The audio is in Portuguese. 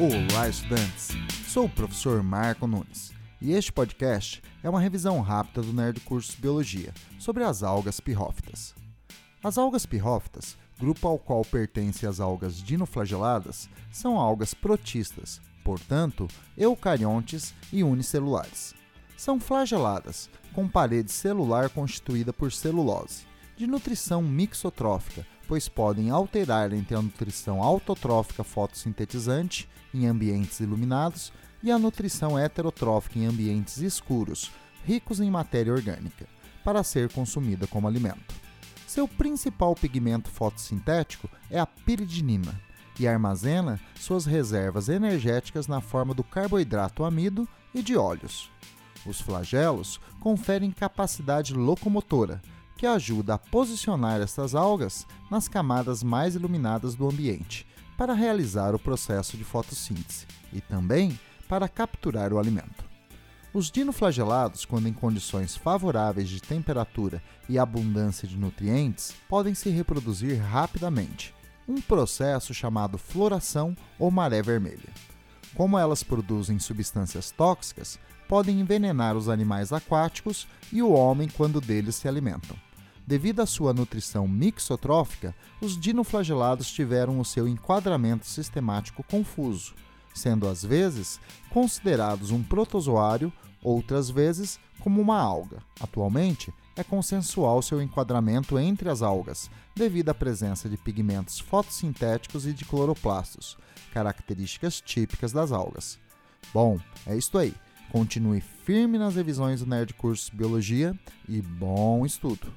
Olá, estudantes! Sou o professor Marco Nunes e este podcast é uma revisão rápida do Nerd Cursos Biologia sobre as algas pirrófitas. As algas pirrófitas, grupo ao qual pertencem as algas dinoflageladas, são algas protistas, portanto, eucariontes e unicelulares. São flageladas, com parede celular constituída por celulose, de nutrição mixotrófica, pois podem alterar entre a nutrição autotrófica fotossintetizante em ambientes iluminados e a nutrição heterotrófica em ambientes escuros, ricos em matéria orgânica, para ser consumida como alimento. Seu principal pigmento fotossintético é a piridinina e armazena suas reservas energéticas na forma do carboidrato amido e de óleos. Os flagelos conferem capacidade locomotora, que ajuda a posicionar essas algas nas camadas mais iluminadas do ambiente para realizar o processo de fotossíntese e também para capturar o alimento. Os dinoflagelados, quando em condições favoráveis de temperatura e abundância de nutrientes, podem se reproduzir rapidamente, um processo chamado floração ou maré vermelha. Como elas produzem substâncias tóxicas, podem envenenar os animais aquáticos e o homem quando deles se alimentam. Devido à sua nutrição mixotrófica, os dinoflagelados tiveram o seu enquadramento sistemático confuso, sendo às vezes considerados um protozoário, outras vezes como uma alga. Atualmente, é consensual seu enquadramento entre as algas, devido à presença de pigmentos fotossintéticos e de cloroplastos, características típicas das algas. Bom, é isto aí. Continue firme nas revisões do Nerd Cursos Biologia e bom estudo!